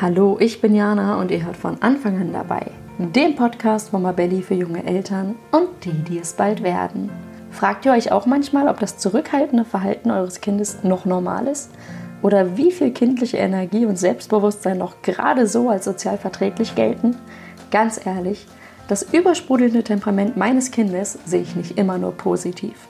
Hallo, ich bin Jana und ihr hört von Anfang an dabei. Dem Podcast von Mabelli für junge Eltern und die, die es bald werden. Fragt ihr euch auch manchmal, ob das zurückhaltende Verhalten eures Kindes noch normal ist? Oder wie viel kindliche Energie und Selbstbewusstsein noch gerade so als sozial verträglich gelten? Ganz ehrlich, das übersprudelnde Temperament meines Kindes sehe ich nicht immer nur positiv.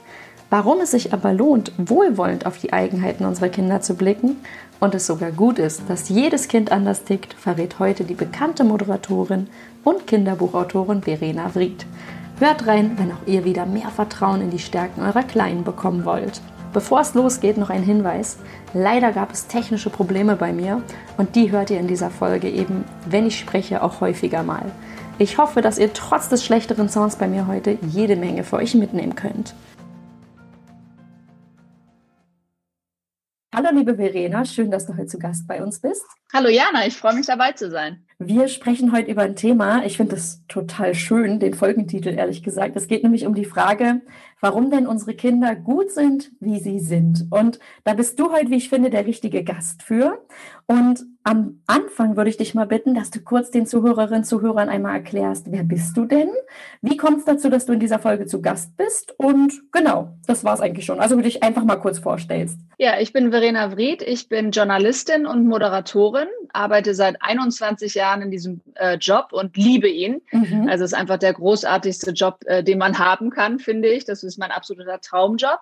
Warum es sich aber lohnt, wohlwollend auf die Eigenheiten unserer Kinder zu blicken und es sogar gut ist, dass jedes Kind anders tickt, verrät heute die bekannte Moderatorin und Kinderbuchautorin Verena Vried. Hört rein, wenn auch ihr wieder mehr Vertrauen in die Stärken eurer Kleinen bekommen wollt. Bevor es losgeht, noch ein Hinweis. Leider gab es technische Probleme bei mir und die hört ihr in dieser Folge eben, wenn ich spreche, auch häufiger mal. Ich hoffe, dass ihr trotz des schlechteren Sounds bei mir heute jede Menge für euch mitnehmen könnt. Hallo liebe Verena, schön, dass du heute zu Gast bei uns bist. Hallo Jana, ich freue mich dabei zu sein. Wir sprechen heute über ein Thema, ich finde es total schön, den Folgentitel ehrlich gesagt. Es geht nämlich um die Frage, warum denn unsere Kinder gut sind, wie sie sind. Und da bist du heute, wie ich finde, der richtige Gast für. Und am Anfang würde ich dich mal bitten, dass du kurz den Zuhörerinnen und Zuhörern einmal erklärst, wer bist du denn? Wie kommt es dazu, dass du in dieser Folge zu Gast bist? Und genau, das war es eigentlich schon. Also würde ich einfach mal kurz vorstellst. Ja, ich bin Verena Vried, ich bin Journalistin und Moderatorin, arbeite seit 21 Jahren in diesem äh, Job und liebe ihn. Mhm. Also es ist einfach der großartigste Job, äh, den man haben kann, finde ich. Das ist mein absoluter Traumjob.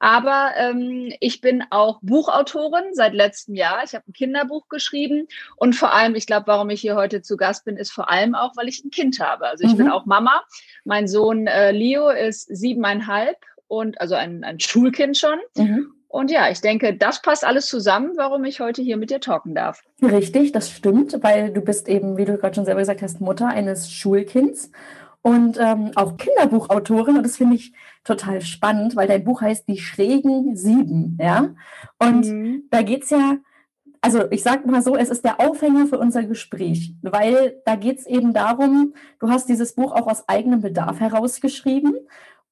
Aber ähm, ich bin auch Buchautorin seit letztem Jahr. Ich habe ein Kinderbuch geschrieben und vor allem, ich glaube, warum ich hier heute zu Gast bin, ist vor allem auch, weil ich ein Kind habe. Also ich mhm. bin auch Mama. Mein Sohn äh, Leo ist siebeneinhalb und also ein, ein Schulkind schon. Mhm. Und ja, ich denke, das passt alles zusammen, warum ich heute hier mit dir talken darf. Richtig, das stimmt, weil du bist eben, wie du gerade schon selber gesagt hast, Mutter eines Schulkinds und ähm, auch Kinderbuchautorin. Und das finde ich total spannend, weil dein Buch heißt Die schrägen Sieben. Ja? Und mhm. da geht es ja, also ich sage mal so, es ist der Aufhänger für unser Gespräch, weil da geht es eben darum, du hast dieses Buch auch aus eigenem Bedarf herausgeschrieben.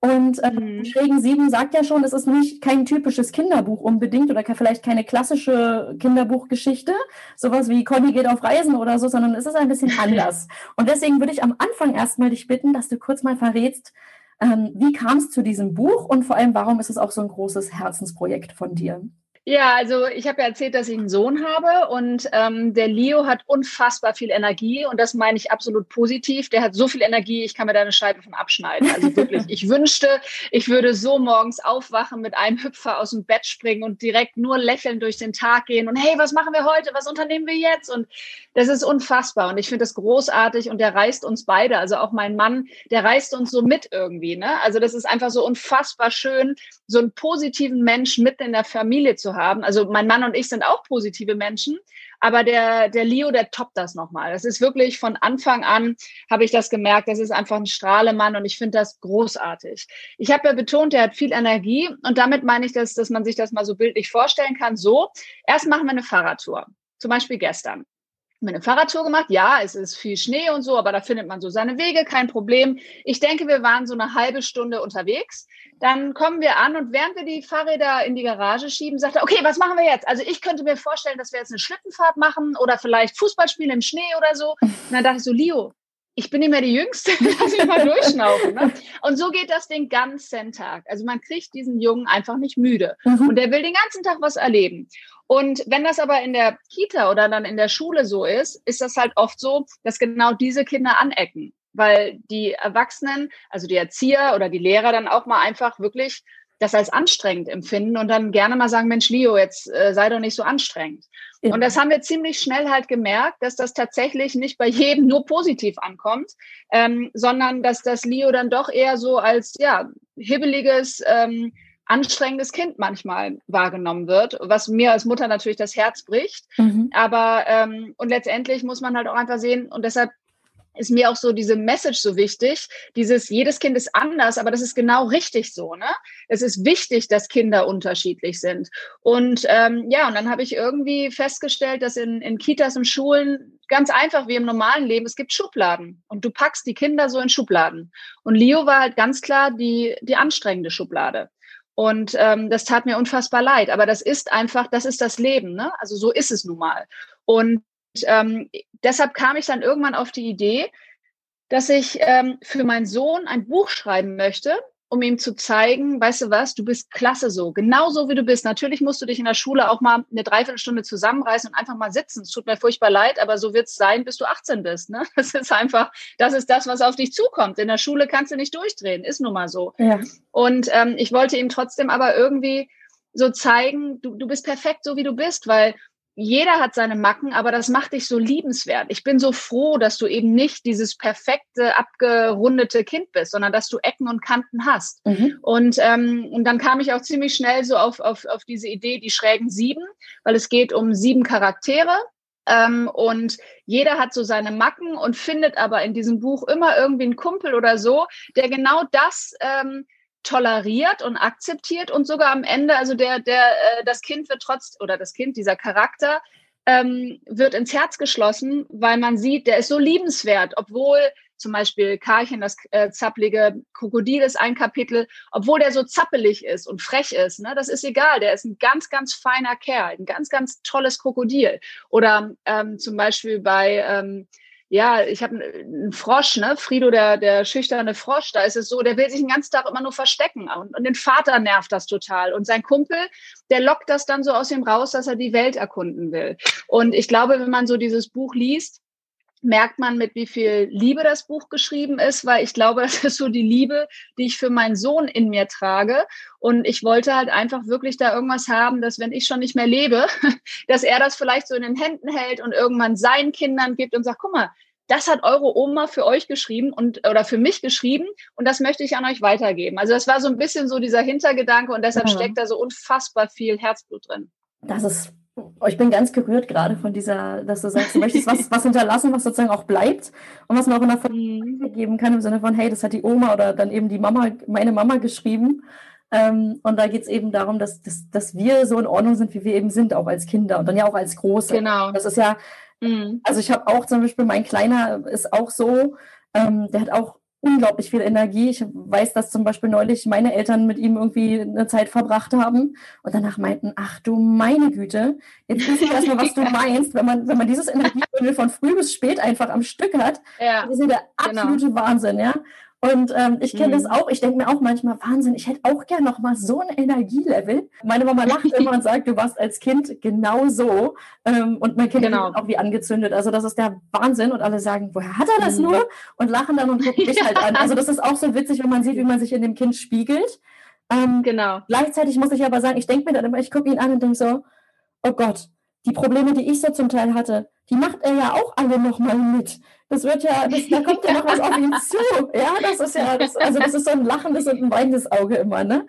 Und äh, mhm. Schrägen Sieben sagt ja schon, es ist nicht kein typisches Kinderbuch unbedingt oder vielleicht keine klassische Kinderbuchgeschichte, sowas wie Conny geht auf Reisen oder so, sondern es ist ein bisschen anders. Und deswegen würde ich am Anfang erstmal dich bitten, dass du kurz mal verrätst, ähm, wie kam es zu diesem Buch und vor allem, warum ist es auch so ein großes Herzensprojekt von dir? Ja, also ich habe ja erzählt, dass ich einen Sohn habe und ähm, der Leo hat unfassbar viel Energie und das meine ich absolut positiv. Der hat so viel Energie, ich kann mir da eine Scheibe von abschneiden. Also wirklich, ich wünschte, ich würde so morgens aufwachen, mit einem Hüpfer aus dem Bett springen und direkt nur lächelnd durch den Tag gehen und hey, was machen wir heute? Was unternehmen wir jetzt? Und das ist unfassbar und ich finde das großartig und der reißt uns beide, also auch mein Mann, der reißt uns so mit irgendwie. Ne? Also das ist einfach so unfassbar schön, so einen positiven Menschen mitten in der Familie zu haben. Also mein Mann und ich sind auch positive Menschen, aber der, der Leo, der toppt das nochmal. Das ist wirklich von Anfang an, habe ich das gemerkt, das ist einfach ein Strahlemann und ich finde das großartig. Ich habe ja betont, er hat viel Energie und damit meine ich, dass, dass man sich das mal so bildlich vorstellen kann. So, erst machen wir eine Fahrradtour, zum Beispiel gestern mir eine Fahrradtour gemacht. Ja, es ist viel Schnee und so, aber da findet man so seine Wege, kein Problem. Ich denke, wir waren so eine halbe Stunde unterwegs. Dann kommen wir an und während wir die Fahrräder in die Garage schieben, sagt er, okay, was machen wir jetzt? Also ich könnte mir vorstellen, dass wir jetzt eine Schlittenfahrt machen oder vielleicht Fußball spielen im Schnee oder so. Und dann dachte ich so, Leo, ich bin nicht mehr die Jüngste, lass mich mal durchschnaufen. Ne? Und so geht das den ganzen Tag. Also man kriegt diesen Jungen einfach nicht müde. Mhm. Und der will den ganzen Tag was erleben. Und wenn das aber in der Kita oder dann in der Schule so ist, ist das halt oft so, dass genau diese Kinder anecken. Weil die Erwachsenen, also die Erzieher oder die Lehrer dann auch mal einfach wirklich das als anstrengend empfinden und dann gerne mal sagen, Mensch, Leo, jetzt äh, sei doch nicht so anstrengend. Ja. Und das haben wir ziemlich schnell halt gemerkt, dass das tatsächlich nicht bei jedem nur positiv ankommt, ähm, sondern dass das Leo dann doch eher so als ja hibbeliges, ähm, anstrengendes Kind manchmal wahrgenommen wird, was mir als Mutter natürlich das Herz bricht. Mhm. Aber ähm, und letztendlich muss man halt auch einfach sehen und deshalb ist mir auch so diese Message so wichtig. Dieses, jedes Kind ist anders, aber das ist genau richtig so. Ne? Es ist wichtig, dass Kinder unterschiedlich sind. Und ähm, ja, und dann habe ich irgendwie festgestellt, dass in, in Kitas und Schulen ganz einfach wie im normalen Leben, es gibt Schubladen. Und du packst die Kinder so in Schubladen. Und Leo war halt ganz klar die, die anstrengende Schublade. Und ähm, das tat mir unfassbar leid. Aber das ist einfach, das ist das Leben. Ne? Also so ist es nun mal. Und ähm, deshalb kam ich dann irgendwann auf die Idee, dass ich ähm, für meinen Sohn ein Buch schreiben möchte, um ihm zu zeigen, weißt du was, du bist klasse so, genau so wie du bist. Natürlich musst du dich in der Schule auch mal eine Dreiviertelstunde zusammenreißen und einfach mal sitzen. Es tut mir furchtbar leid, aber so wird es sein, bis du 18 bist. Ne? Das ist einfach, das ist das, was auf dich zukommt. In der Schule kannst du nicht durchdrehen, ist nun mal so. Ja. Und ähm, ich wollte ihm trotzdem aber irgendwie so zeigen, du, du bist perfekt so, wie du bist, weil jeder hat seine Macken, aber das macht dich so liebenswert. Ich bin so froh, dass du eben nicht dieses perfekte, abgerundete Kind bist, sondern dass du Ecken und Kanten hast. Mhm. Und, ähm, und dann kam ich auch ziemlich schnell so auf, auf, auf diese Idee, die schrägen sieben, weil es geht um sieben Charaktere. Ähm, und jeder hat so seine Macken und findet aber in diesem Buch immer irgendwie einen Kumpel oder so, der genau das ähm, toleriert und akzeptiert und sogar am Ende, also der, der, äh, das Kind wird trotz, oder das Kind, dieser Charakter, ähm, wird ins Herz geschlossen, weil man sieht, der ist so liebenswert, obwohl zum Beispiel Karchen, das äh, zappelige Krokodil ist ein Kapitel, obwohl der so zappelig ist und frech ist, ne, das ist egal, der ist ein ganz, ganz feiner Kerl, ein ganz, ganz tolles Krokodil. Oder ähm, zum Beispiel bei ähm, ja, ich habe einen Frosch, ne? Frido, der, der schüchterne Frosch, da ist es so, der will sich den ganzen Tag immer nur verstecken. Und, und den Vater nervt das total. Und sein Kumpel, der lockt das dann so aus ihm raus, dass er die Welt erkunden will. Und ich glaube, wenn man so dieses Buch liest, merkt man, mit wie viel Liebe das Buch geschrieben ist, weil ich glaube, das ist so die Liebe, die ich für meinen Sohn in mir trage. Und ich wollte halt einfach wirklich da irgendwas haben, dass wenn ich schon nicht mehr lebe, dass er das vielleicht so in den Händen hält und irgendwann seinen Kindern gibt und sagt, guck mal, das hat eure Oma für euch geschrieben und oder für mich geschrieben und das möchte ich an euch weitergeben. Also das war so ein bisschen so dieser Hintergedanke und deshalb ja. steckt da so unfassbar viel Herzblut drin. Das ist ich bin ganz gerührt gerade von dieser, dass du sagst, du möchtest was, was hinterlassen, was sozusagen auch bleibt und was man auch in der Familie geben kann, im Sinne von, hey, das hat die Oma oder dann eben die Mama, meine Mama geschrieben. Ähm, und da geht es eben darum, dass, dass, dass wir so in Ordnung sind, wie wir eben sind, auch als Kinder und dann ja auch als Große. Genau. Das ist ja, mhm. also ich habe auch zum Beispiel, mein Kleiner ist auch so, ähm, der hat auch unglaublich viel Energie. Ich weiß, dass zum Beispiel neulich meine Eltern mit ihm irgendwie eine Zeit verbracht haben und danach meinten, ach du meine Güte, jetzt wissen wir erstmal, was du meinst, wenn man, wenn man dieses Energiebündel von früh bis spät einfach am Stück hat. Ja, das ist der genau. absolute genau. Wahnsinn, ja. Und ähm, ich kenne mhm. das auch. Ich denke mir auch manchmal, Wahnsinn, ich hätte auch gern noch mal so ein Energielevel. Meine Mama lacht immer und sagt, du warst als Kind genau so. Ähm, und mein Kind genau. ist auch wie angezündet. Also das ist der Wahnsinn. Und alle sagen, woher hat er das mhm. nur? Und lachen dann und gucken mich halt an. Also das ist auch so witzig, wenn man sieht, wie man sich in dem Kind spiegelt. Ähm, genau. Gleichzeitig muss ich aber sagen, ich denke mir dann immer, ich gucke ihn an und denke so, oh Gott, die Probleme, die ich so zum Teil hatte, die macht er ja auch alle nochmal mit. Das wird ja, das, da kommt ja noch was auf ihn zu. Ja, das ist ja, das, also das ist so ein lachendes und ein weinendes Auge immer, ne?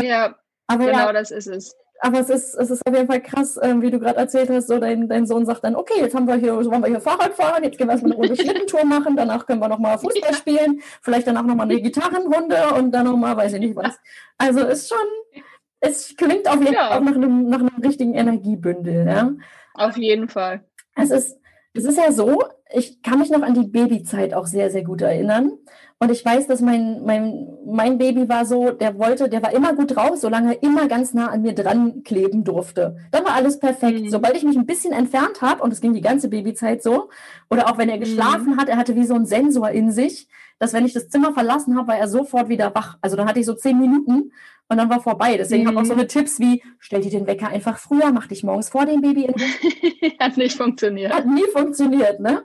Ja, aber genau ja, das ist es. Aber es ist, es ist auf jeden Fall krass, äh, wie du gerade erzählt hast, so dein, dein Sohn sagt dann, okay, jetzt haben wir hier, wollen wir hier Fahrrad fahren, jetzt gehen wir erstmal eine Runde Schlittentour machen, danach können wir nochmal Fußball spielen, vielleicht danach nochmal eine Gitarrenrunde und dann nochmal, weiß ich nicht was. Also ist schon, es klingt auf jeden Fall auch nach einem, nach einem richtigen Energiebündel, ja. Auf jeden Fall. Es ist, es ist ja so, ich kann mich noch an die Babyzeit auch sehr, sehr gut erinnern. Und ich weiß, dass mein, mein, mein Baby war so, der wollte, der war immer gut drauf, solange er immer ganz nah an mir dran kleben durfte. Dann war alles perfekt. Mhm. Sobald ich mich ein bisschen entfernt habe, und es ging die ganze Babyzeit so, oder auch wenn er mhm. geschlafen mhm. hat, er hatte wie so einen Sensor in sich, dass wenn ich das Zimmer verlassen habe, war er sofort wieder wach. Also dann hatte ich so zehn Minuten und dann war vorbei. Deswegen mhm. habe ich auch so eine Tipps wie, stell dir den Wecker einfach früher, mach dich morgens vor dem Baby. Hat nicht funktioniert. Hat nie funktioniert, ne?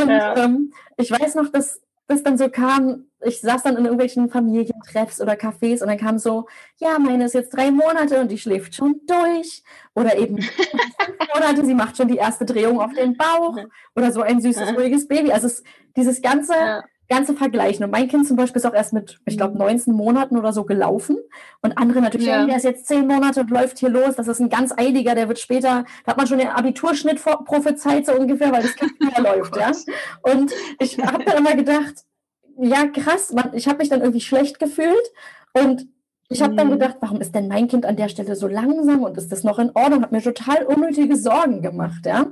Und ja. ähm, ich weiß noch, dass das dann so kam, ich saß dann in irgendwelchen Familientreffs oder Cafés und dann kam so, ja, meine ist jetzt drei Monate und die schläft schon durch. Oder eben fünf Monate, sie macht schon die erste Drehung auf den Bauch. Oder so ein süßes, ruhiges Baby. Also es, dieses ganze ja ganze Vergleichen. Und mein Kind zum Beispiel ist auch erst mit, ich glaube, 19 mhm. Monaten oder so gelaufen. Und andere natürlich, ja. der ist jetzt 10 Monate und läuft hier los. Das ist ein ganz eiliger, der wird später, da hat man schon den Abiturschnitt prophezeit, so ungefähr, weil das Kind mehr läuft, ja. Und ich habe dann immer gedacht, ja, krass, man, ich habe mich dann irgendwie schlecht gefühlt. Und ich habe dann mhm. gedacht, warum ist denn mein Kind an der Stelle so langsam und ist das noch in Ordnung? Hat mir total unnötige Sorgen gemacht, ja.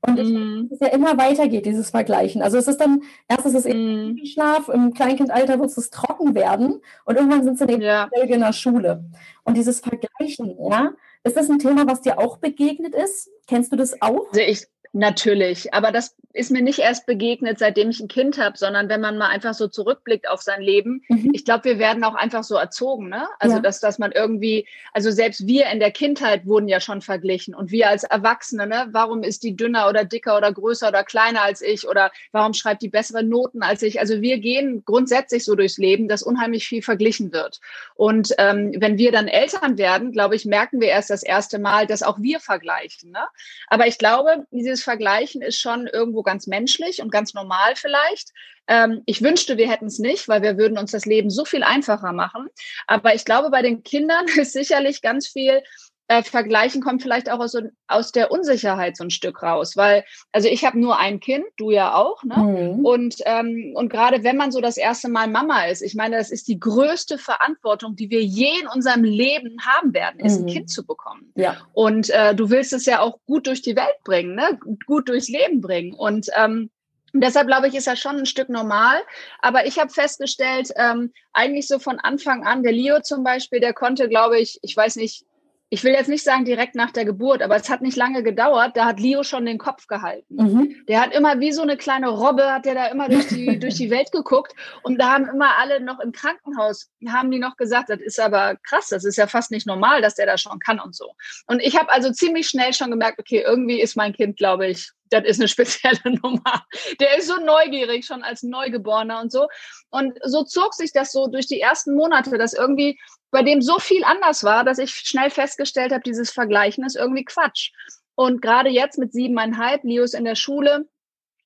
Und ich mm. es ja immer weitergeht, dieses Vergleichen. Also es ist dann, erst ist es eben mm. Schlaf, im Kleinkindalter wird es trocken werden und irgendwann sind sie eben ja. in der Schule. Und dieses Vergleichen, ja, ist das ein Thema, was dir auch begegnet ist? Kennst du das auch? Also ich, Natürlich, aber das ist mir nicht erst begegnet, seitdem ich ein Kind habe, sondern wenn man mal einfach so zurückblickt auf sein Leben. Mhm. Ich glaube, wir werden auch einfach so erzogen, ne? Also ja. dass, dass man irgendwie, also selbst wir in der Kindheit wurden ja schon verglichen und wir als Erwachsene, ne? Warum ist die dünner oder dicker oder größer oder kleiner als ich oder warum schreibt die bessere Noten als ich? Also wir gehen grundsätzlich so durchs Leben, dass unheimlich viel verglichen wird. Und ähm, wenn wir dann Eltern werden, glaube ich, merken wir erst das erste Mal, dass auch wir vergleichen. Ne? Aber ich glaube, dieses Vergleichen ist schon irgendwo ganz menschlich und ganz normal vielleicht. Ähm, ich wünschte, wir hätten es nicht, weil wir würden uns das Leben so viel einfacher machen. Aber ich glaube, bei den Kindern ist sicherlich ganz viel äh, Vergleichen kommt vielleicht auch aus, aus der Unsicherheit so ein Stück raus, weil also ich habe nur ein Kind, du ja auch, ne? Mhm. Und ähm, und gerade wenn man so das erste Mal Mama ist, ich meine, das ist die größte Verantwortung, die wir je in unserem Leben haben werden, ist mhm. ein Kind zu bekommen. Ja. Und äh, du willst es ja auch gut durch die Welt bringen, ne? Gut durchs Leben bringen und ähm, Deshalb glaube ich, ist das schon ein Stück normal. Aber ich habe festgestellt, ähm, eigentlich so von Anfang an, der Leo zum Beispiel, der konnte, glaube ich, ich weiß nicht, ich will jetzt nicht sagen direkt nach der Geburt, aber es hat nicht lange gedauert, da hat Leo schon den Kopf gehalten. Mhm. Der hat immer wie so eine kleine Robbe, hat der da immer durch die, durch die Welt geguckt und da haben immer alle noch im Krankenhaus, haben die noch gesagt, das ist aber krass, das ist ja fast nicht normal, dass der da schon kann und so. Und ich habe also ziemlich schnell schon gemerkt, okay, irgendwie ist mein Kind, glaube ich, das ist eine spezielle Nummer. Der ist so neugierig, schon als Neugeborener und so. Und so zog sich das so durch die ersten Monate, dass irgendwie bei dem so viel anders war, dass ich schnell festgestellt habe, dieses Vergleichen ist irgendwie Quatsch. Und gerade jetzt mit siebeneinhalb, Leo ist in der Schule.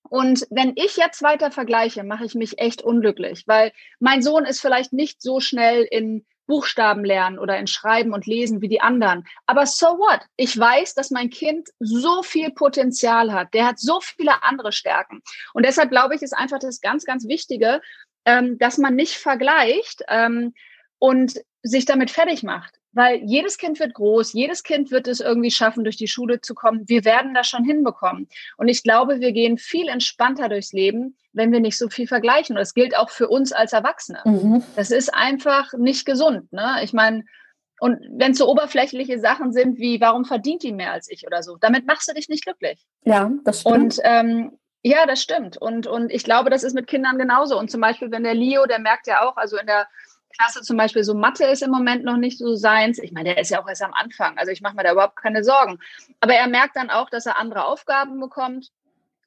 Und wenn ich jetzt weiter vergleiche, mache ich mich echt unglücklich, weil mein Sohn ist vielleicht nicht so schnell in Buchstaben lernen oder in Schreiben und Lesen wie die anderen. Aber so what? Ich weiß, dass mein Kind so viel Potenzial hat. Der hat so viele andere Stärken. Und deshalb glaube ich, ist einfach das ganz, ganz Wichtige, ähm, dass man nicht vergleicht ähm, und sich damit fertig macht. Weil jedes Kind wird groß, jedes Kind wird es irgendwie schaffen, durch die Schule zu kommen. Wir werden das schon hinbekommen. Und ich glaube, wir gehen viel entspannter durchs Leben, wenn wir nicht so viel vergleichen. Und das gilt auch für uns als Erwachsene. Mhm. Das ist einfach nicht gesund. Ne? Ich meine, und wenn es so oberflächliche Sachen sind wie, warum verdient die mehr als ich oder so, damit machst du dich nicht glücklich. Ja, das stimmt. Und ähm, ja, das stimmt. Und, und ich glaube, das ist mit Kindern genauso. Und zum Beispiel, wenn der Leo, der merkt ja auch, also in der Klasse zum Beispiel so Mathe ist im Moment noch nicht so seins. Ich meine, der ist ja auch erst am Anfang. Also ich mache mir da überhaupt keine Sorgen. Aber er merkt dann auch, dass er andere Aufgaben bekommt.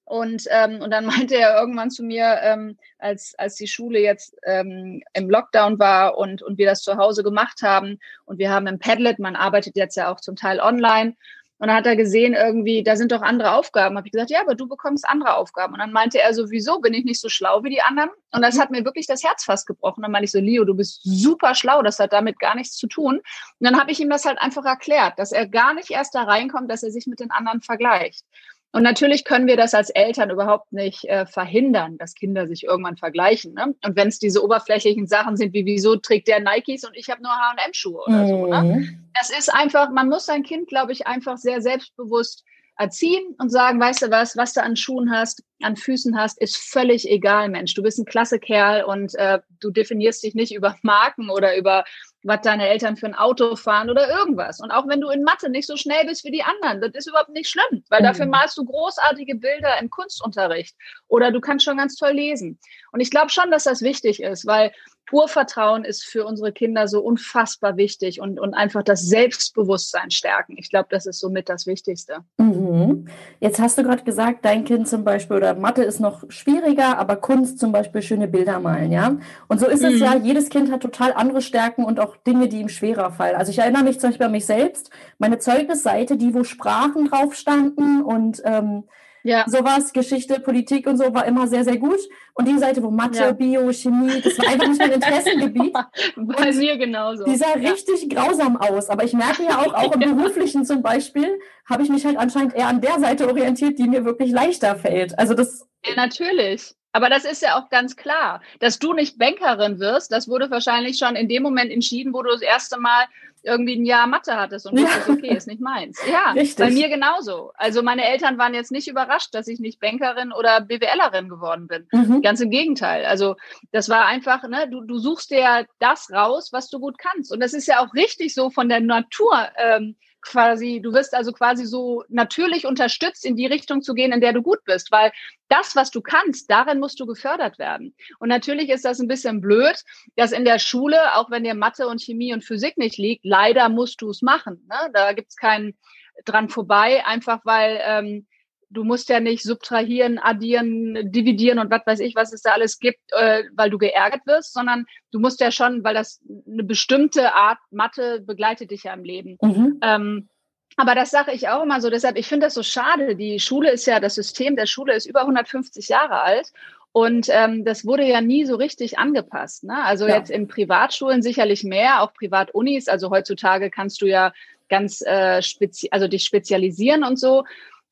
Und, ähm, und dann meinte er irgendwann zu mir, ähm, als, als die Schule jetzt ähm, im Lockdown war und, und wir das zu Hause gemacht haben und wir haben im Padlet, man arbeitet jetzt ja auch zum Teil online und dann hat er gesehen, irgendwie, da sind doch andere Aufgaben. Habe ich gesagt, ja, aber du bekommst andere Aufgaben. Und dann meinte er sowieso, bin ich nicht so schlau wie die anderen? Und das hat mir wirklich das Herz fast gebrochen. Dann meinte ich so, Leo, du bist super schlau, das hat damit gar nichts zu tun. Und dann habe ich ihm das halt einfach erklärt, dass er gar nicht erst da reinkommt, dass er sich mit den anderen vergleicht. Und natürlich können wir das als Eltern überhaupt nicht äh, verhindern, dass Kinder sich irgendwann vergleichen. Ne? Und wenn es diese oberflächlichen Sachen sind, wie wieso trägt der Nikes und ich habe nur H&M-Schuhe oder mhm. so. Ne? Mhm. Das ist einfach, man muss sein Kind, glaube ich, einfach sehr selbstbewusst erziehen und sagen, weißt du was, was du an Schuhen hast, an Füßen hast, ist völlig egal, Mensch. Du bist ein klasse Kerl und äh, du definierst dich nicht über Marken oder über was deine Eltern für ein Auto fahren oder irgendwas. Und auch wenn du in Mathe nicht so schnell bist wie die anderen, das ist überhaupt nicht schlimm, weil mhm. dafür malst du großartige Bilder im Kunstunterricht oder du kannst schon ganz toll lesen. Und ich glaube schon, dass das wichtig ist, weil Urvertrauen ist für unsere Kinder so unfassbar wichtig und, und einfach das Selbstbewusstsein stärken. Ich glaube, das ist somit das Wichtigste. Mhm. Jetzt hast du gerade gesagt, dein Kind zum Beispiel oder Mathe ist noch schwieriger, aber Kunst zum Beispiel schöne Bilder malen, ja? Und so ist mhm. es ja, jedes Kind hat total andere Stärken und auch Dinge, die ihm schwerer fallen. Also ich erinnere mich zum Beispiel an mich selbst, meine Zeugnisseite, die wo Sprachen drauf standen und ähm, ja. Sowas, Geschichte, Politik und so war immer sehr, sehr gut. Und die Seite, wo Mathe, ja. Bio, Chemie, das war einfach nicht mein Interessengebiet. Bei und mir genauso. Die sah ja. richtig grausam aus. Aber ich merke ja auch, auch im Beruflichen zum Beispiel, habe ich mich halt anscheinend eher an der Seite orientiert, die mir wirklich leichter fällt. Also das. Ja, natürlich. Aber das ist ja auch ganz klar. Dass du nicht Bankerin wirst, das wurde wahrscheinlich schon in dem Moment entschieden, wo du das erste Mal irgendwie ein Jahr Mathe hattest und wusstest, okay, ist nicht meins. Ja, Richtig. bei mir genauso. Also meine Eltern waren jetzt nicht überrascht, dass ich nicht Bankerin oder BWLerin geworden bin. Mhm. Ganz im Gegenteil. Also das war einfach, ne, du, du suchst dir ja das raus, was du gut kannst. Und das ist ja auch richtig so von der Natur. Ähm, quasi, du wirst also quasi so natürlich unterstützt, in die Richtung zu gehen, in der du gut bist, weil das, was du kannst, darin musst du gefördert werden. Und natürlich ist das ein bisschen blöd, dass in der Schule, auch wenn dir Mathe und Chemie und Physik nicht liegt, leider musst du es machen. Ne? Da gibt's keinen dran vorbei, einfach weil ähm, du musst ja nicht subtrahieren, addieren, dividieren und was weiß ich, was es da alles gibt, äh, weil du geärgert wirst, sondern du musst ja schon, weil das eine bestimmte Art Mathe begleitet dich ja im Leben. Mhm. Ähm, aber das sage ich auch immer so. Deshalb, ich finde das so schade. Die Schule ist ja, das System der Schule ist über 150 Jahre alt. Und ähm, das wurde ja nie so richtig angepasst. Ne? Also ja. jetzt in Privatschulen sicherlich mehr, auch Privatunis. Also heutzutage kannst du ja ganz äh, spezi also dich spezialisieren und so.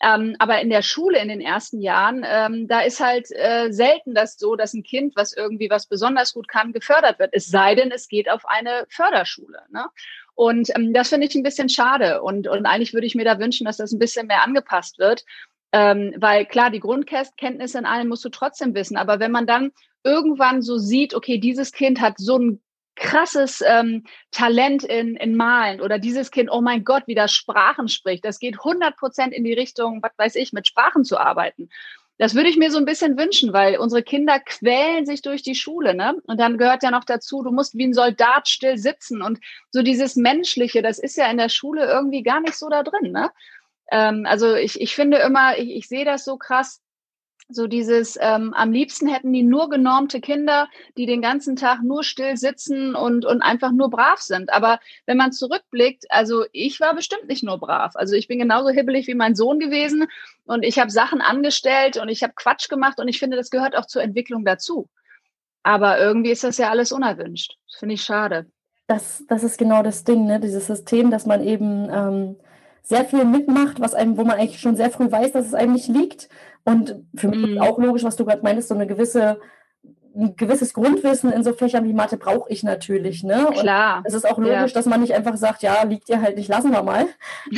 Ähm, aber in der Schule in den ersten Jahren, ähm, da ist halt äh, selten das so, dass ein Kind, was irgendwie was besonders gut kann, gefördert wird. Es sei denn, es geht auf eine Förderschule. Ne? Und ähm, das finde ich ein bisschen schade. Und, und eigentlich würde ich mir da wünschen, dass das ein bisschen mehr angepasst wird. Ähm, weil klar, die Grundkenntnisse in allem musst du trotzdem wissen. Aber wenn man dann irgendwann so sieht, okay, dieses Kind hat so ein krasses ähm, Talent in, in Malen oder dieses Kind, oh mein Gott, wie das Sprachen spricht. Das geht 100 Prozent in die Richtung, was weiß ich, mit Sprachen zu arbeiten. Das würde ich mir so ein bisschen wünschen, weil unsere Kinder quälen sich durch die Schule, ne? Und dann gehört ja noch dazu, du musst wie ein Soldat still sitzen und so dieses Menschliche, das ist ja in der Schule irgendwie gar nicht so da drin, ne? Ähm, also ich, ich finde immer, ich, ich sehe das so krass, so dieses, ähm, am liebsten hätten die nur genormte Kinder, die den ganzen Tag nur still sitzen und, und einfach nur brav sind. Aber wenn man zurückblickt, also ich war bestimmt nicht nur brav. Also ich bin genauso hibbelig wie mein Sohn gewesen und ich habe Sachen angestellt und ich habe Quatsch gemacht und ich finde, das gehört auch zur Entwicklung dazu. Aber irgendwie ist das ja alles unerwünscht. Das finde ich schade. Das, das ist genau das Ding, ne? dieses System, dass man eben ähm, sehr viel mitmacht, was einem, wo man eigentlich schon sehr früh weiß, dass es einem nicht liegt. Und für mich ist mhm. auch logisch, was du gerade meintest, so eine gewisse ein gewisses Grundwissen in so Fächern wie Mathe brauche ich natürlich. Ne? Und Klar. Es ist auch logisch, ja. dass man nicht einfach sagt, ja, liegt dir halt nicht, lassen wir mal.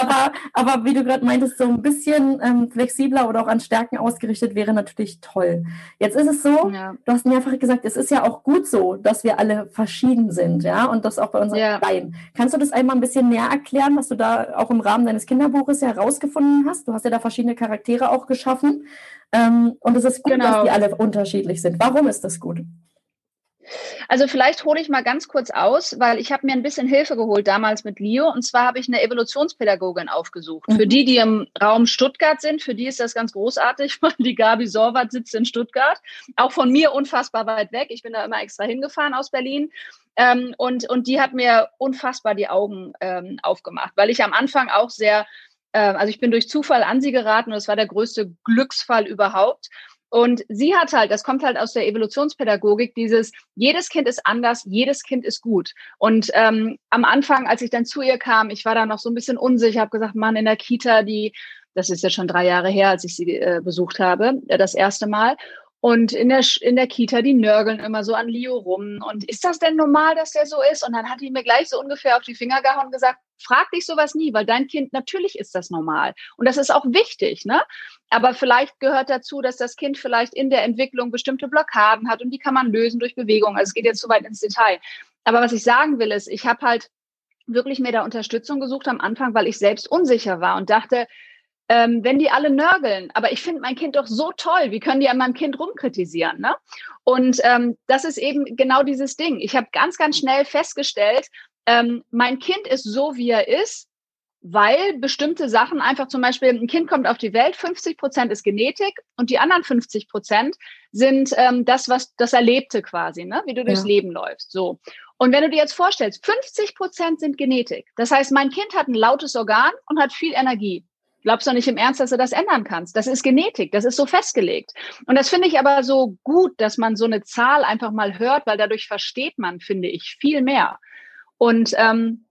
aber, aber wie du gerade meintest, so ein bisschen ähm, flexibler oder auch an Stärken ausgerichtet wäre natürlich toll. Jetzt ist es so, ja. du hast mehrfach gesagt, es ist ja auch gut so, dass wir alle verschieden sind, ja, und das auch bei unseren ja. Kleinen. Kannst du das einmal ein bisschen näher erklären, was du da auch im Rahmen deines Kinderbuches herausgefunden hast? Du hast ja da verschiedene Charaktere auch geschaffen. Ähm, und es ist gut, genau. dass die alle unterschiedlich sind. Warum ist das gut? Also vielleicht hole ich mal ganz kurz aus, weil ich habe mir ein bisschen Hilfe geholt damals mit Leo. Und zwar habe ich eine Evolutionspädagogin aufgesucht. Mhm. Für die, die im Raum Stuttgart sind, für die ist das ganz großartig, weil die Gabi Sorwart sitzt in Stuttgart. Auch von mir unfassbar weit weg. Ich bin da immer extra hingefahren aus Berlin. Ähm, und, und die hat mir unfassbar die Augen ähm, aufgemacht, weil ich am Anfang auch sehr ähm, also ich bin durch Zufall an sie geraten und es war der größte Glücksfall überhaupt. Und sie hat halt, das kommt halt aus der Evolutionspädagogik, dieses, jedes Kind ist anders, jedes Kind ist gut. Und ähm, am Anfang, als ich dann zu ihr kam, ich war da noch so ein bisschen unsicher, habe gesagt, Mann, in der Kita, die, das ist ja schon drei Jahre her, als ich sie äh, besucht habe, äh, das erste Mal. Und in der, in der Kita, die nörgeln immer so an Leo rum. Und ist das denn normal, dass der so ist? Und dann hat die mir gleich so ungefähr auf die Finger gehauen und gesagt, frag dich sowas nie, weil dein Kind, natürlich ist das normal. Und das ist auch wichtig, ne? Aber vielleicht gehört dazu, dass das Kind vielleicht in der Entwicklung bestimmte Blockaden hat und die kann man lösen durch Bewegung. Also es geht jetzt zu weit ins Detail. Aber was ich sagen will, ist, ich habe halt wirklich mir da Unterstützung gesucht am Anfang, weil ich selbst unsicher war und dachte, ähm, wenn die alle nörgeln, aber ich finde mein Kind doch so toll, wie können die an meinem Kind rumkritisieren? Ne? Und ähm, das ist eben genau dieses Ding. Ich habe ganz, ganz schnell festgestellt, ähm, mein Kind ist so, wie er ist, weil bestimmte Sachen einfach zum Beispiel, ein Kind kommt auf die Welt, 50 Prozent ist Genetik und die anderen 50 Prozent sind ähm, das, was das Erlebte quasi, ne? wie du durchs ja. Leben läufst. So. Und wenn du dir jetzt vorstellst, 50 Prozent sind Genetik. Das heißt, mein Kind hat ein lautes Organ und hat viel Energie. Glaubst du nicht im Ernst, dass du das ändern kannst? Das ist Genetik, das ist so festgelegt. Und das finde ich aber so gut, dass man so eine Zahl einfach mal hört, weil dadurch versteht man, finde ich, viel mehr. Und ähm,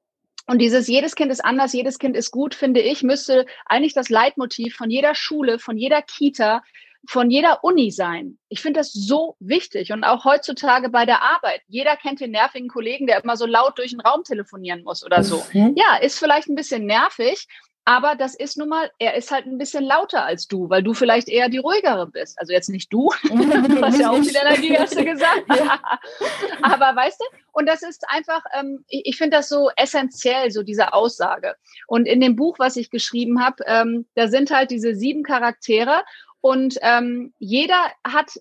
und dieses jedes Kind ist anders, jedes Kind ist gut, finde ich, müsste eigentlich das Leitmotiv von jeder Schule, von jeder Kita, von jeder Uni sein. Ich finde das so wichtig und auch heutzutage bei der Arbeit. Jeder kennt den nervigen Kollegen, der immer so laut durch den Raum telefonieren muss oder so. Mhm. Ja, ist vielleicht ein bisschen nervig, Aber das ist nun mal, er ist halt ein bisschen lauter als du, weil du vielleicht eher die ruhigere bist. Also jetzt nicht du, du hast ja auch viel Energie, hast du gesagt. Ja. Aber weißt du, und das ist einfach, ähm, ich, ich finde das so essentiell, so diese Aussage. Und in dem Buch, was ich geschrieben habe, ähm, da sind halt diese sieben Charaktere und ähm, jeder hat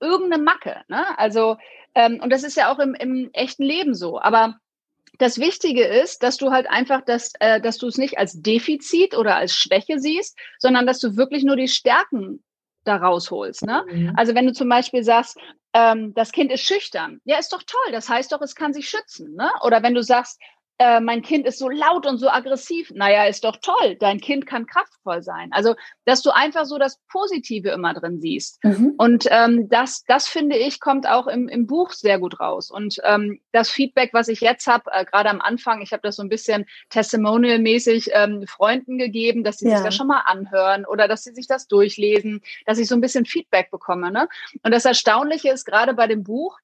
irgendeine Macke. Ne? Also, ähm, und das ist ja auch im, im echten Leben so. Aber das Wichtige ist, dass du halt einfach das, äh, dass du es nicht als Defizit oder als Schwäche siehst, sondern dass du wirklich nur die Stärken da rausholst. Ne? Mhm. Also wenn du zum Beispiel sagst, ähm, das Kind ist schüchtern, ja, ist doch toll. Das heißt doch, es kann sich schützen. Ne? Oder wenn du sagst, äh, mein Kind ist so laut und so aggressiv. Naja, ist doch toll. Dein Kind kann kraftvoll sein. Also, dass du einfach so das Positive immer drin siehst. Mhm. Und ähm, das, das finde ich, kommt auch im, im Buch sehr gut raus. Und ähm, das Feedback, was ich jetzt habe, äh, gerade am Anfang, ich habe das so ein bisschen testimonial-mäßig ähm, Freunden gegeben, dass sie ja. sich das schon mal anhören oder dass sie sich das durchlesen, dass ich so ein bisschen Feedback bekomme. Ne? Und das Erstaunliche ist gerade bei dem Buch,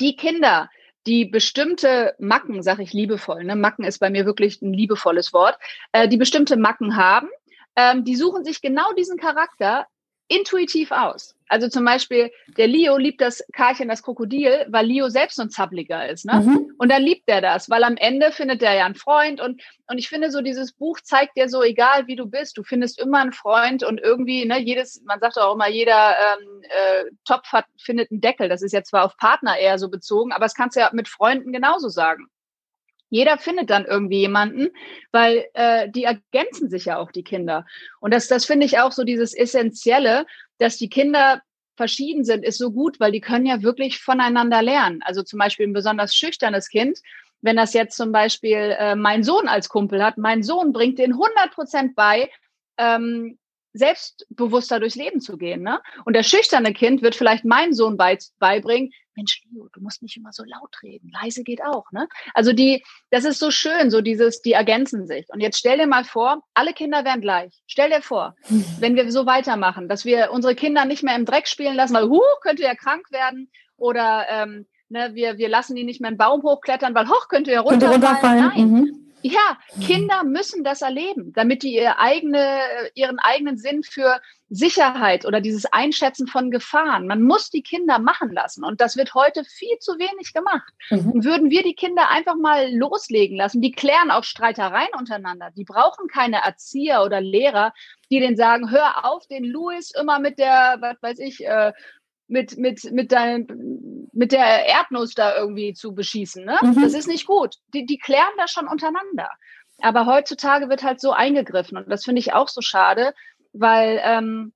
die Kinder, die bestimmte Macken, sage ich liebevoll, ne? Macken ist bei mir wirklich ein liebevolles Wort, äh, die bestimmte Macken haben, ähm, die suchen sich genau diesen Charakter intuitiv aus. Also zum Beispiel, der Leo liebt das Karchen, das Krokodil, weil Leo selbst so ein Zappliger ist. Ne? Mhm. Und dann liebt er das, weil am Ende findet er ja einen Freund. Und, und ich finde so, dieses Buch zeigt dir so, egal wie du bist, du findest immer einen Freund und irgendwie, ne, jedes, man sagt auch immer, jeder ähm, äh, Topf hat, findet einen Deckel. Das ist jetzt zwar auf Partner eher so bezogen, aber es kannst du ja mit Freunden genauso sagen. Jeder findet dann irgendwie jemanden, weil äh, die ergänzen sich ja auch die Kinder. Und das, das finde ich auch so dieses Essentielle, dass die Kinder verschieden sind, ist so gut, weil die können ja wirklich voneinander lernen. Also zum Beispiel ein besonders schüchternes Kind, wenn das jetzt zum Beispiel äh, mein Sohn als Kumpel hat, mein Sohn bringt den 100 Prozent bei, ähm, selbstbewusster durchs Leben zu gehen. Ne? Und das schüchterne Kind wird vielleicht meinen Sohn bei, beibringen, Mensch, Leo, du musst nicht immer so laut reden. Leise geht auch. Ne? Also die, das ist so schön, so dieses, die ergänzen sich. Und jetzt stell dir mal vor, alle Kinder wären gleich. Stell dir vor, wenn wir so weitermachen, dass wir unsere Kinder nicht mehr im Dreck spielen lassen, weil, huh, könnte ja krank werden oder ähm, ne, wir, wir lassen die nicht mehr einen Baum hochklettern, weil hoch könnte ja runterfallen. Runterfallen. Nein. Mhm. Ja, Kinder müssen das erleben, damit die ihr eigene, ihren eigenen Sinn für Sicherheit oder dieses Einschätzen von Gefahren. Man muss die Kinder machen lassen. Und das wird heute viel zu wenig gemacht. Mhm. Würden wir die Kinder einfach mal loslegen lassen, die klären auch Streitereien untereinander. Die brauchen keine Erzieher oder Lehrer, die denen sagen, hör auf, den Louis immer mit der, was weiß ich, äh, mit, mit, mit, dein, mit der Erdnuss da irgendwie zu beschießen. Ne? Mhm. Das ist nicht gut. Die, die klären das schon untereinander. Aber heutzutage wird halt so eingegriffen und das finde ich auch so schade, weil ähm,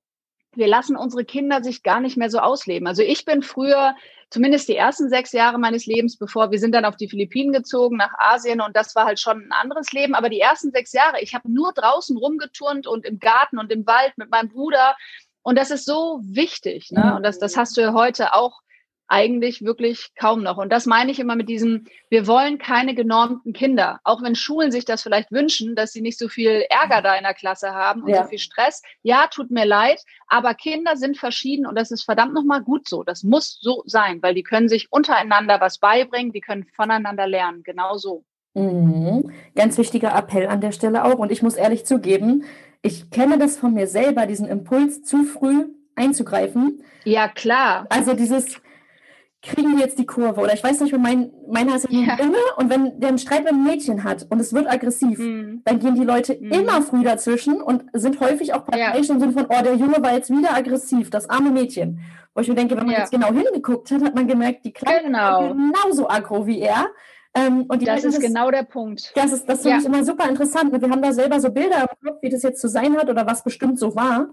wir lassen unsere Kinder sich gar nicht mehr so ausleben. Also ich bin früher, zumindest die ersten sechs Jahre meines Lebens, bevor wir sind dann auf die Philippinen gezogen, nach Asien und das war halt schon ein anderes Leben. Aber die ersten sechs Jahre, ich habe nur draußen rumgeturnt und im Garten und im Wald mit meinem Bruder und das ist so wichtig. Ne? Und das, das hast du ja heute auch eigentlich wirklich kaum noch. Und das meine ich immer mit diesem, wir wollen keine genormten Kinder. Auch wenn Schulen sich das vielleicht wünschen, dass sie nicht so viel Ärger da in der Klasse haben und ja. so viel Stress. Ja, tut mir leid, aber Kinder sind verschieden und das ist verdammt nochmal gut so. Das muss so sein, weil die können sich untereinander was beibringen, die können voneinander lernen. Genau so. Mhm. Ganz wichtiger Appell an der Stelle auch. Und ich muss ehrlich zugeben, ich kenne das von mir selber, diesen Impuls, zu früh einzugreifen. Ja, klar. Also dieses, kriegen wir jetzt die Kurve? Oder ich weiß nicht, mein, meiner ist ja Junge und wenn der einen Streit mit einem Mädchen hat und es wird aggressiv, mhm. dann gehen die Leute mhm. immer früh dazwischen und sind häufig auch parteiisch ja. im Sinne von, oh, der Junge war jetzt wieder aggressiv, das arme Mädchen. Wo ich mir denke, wenn man ja. jetzt genau hingeguckt hat, hat man gemerkt, die Kleine genau. genauso aggro wie er. Ähm, und das ist das, genau der Punkt. Das ist, das finde ja. ich immer super interessant. Wir haben da selber so Bilder im Kopf, wie das jetzt zu sein hat oder was bestimmt so war.